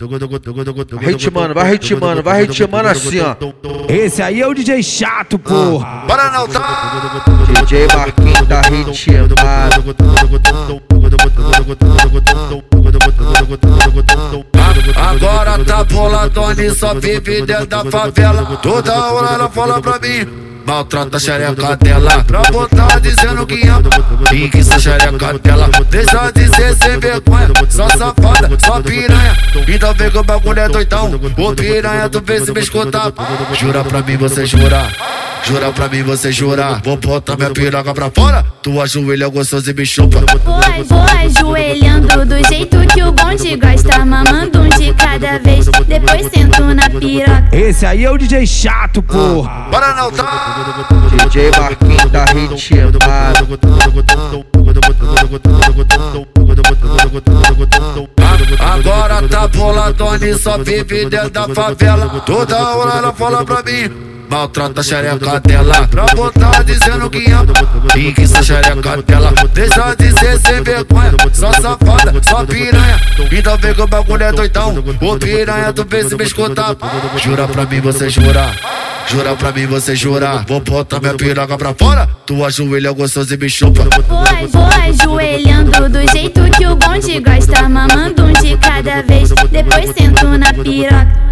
Vai ritmando, vai ritmando, vai ritmando assim, ó. Esse aí é o DJ chato, porra. Bora não, tá? DJ Marquinhos tá ritmando. Agora tá boladona e só vive dentro da favela. Toda hora ela fala pra mim. Maltrata a xereca dela Pra botar dizendo que ama Essa xereca dela Deixa de ser sem vergonha Só safada, só piranha. Então vem que o bagulho é doidão. Ô piranha, tu vê se me escutar Jura pra mim, você jura. Jura pra mim, você jura. Vou botar minha piroca pra fora. Tu ajoelha gostoso e me chupa. Vou, vou ajoelhando do jeito que o bonde gosta. Mamando um de cada vez Depois sento na piroca Esse aí é o DJ chato, porra. Bora não, tá? DJ Marquinhos tá ritmando. Agora tá boladona e só vive dentro da favela Toda hora ela fala pra mim Maltrata a xereca dela. Pra botar dizendo que ama essa xereca dela. Deixa de ser sem vergonha Só safada, só piranha. Então vem que o bagulho é doidão. Ô piranha, tu vê se me escutar Jura pra mim, você jura. Jura pra mim, você jura. Vou botar minha piroca pra fora. Tu ajoelha gostoso e me chupa. Vou, vou ajoelhando do jeito que o bonde gosta. Mamando um de cada vez. Depois sento na piroca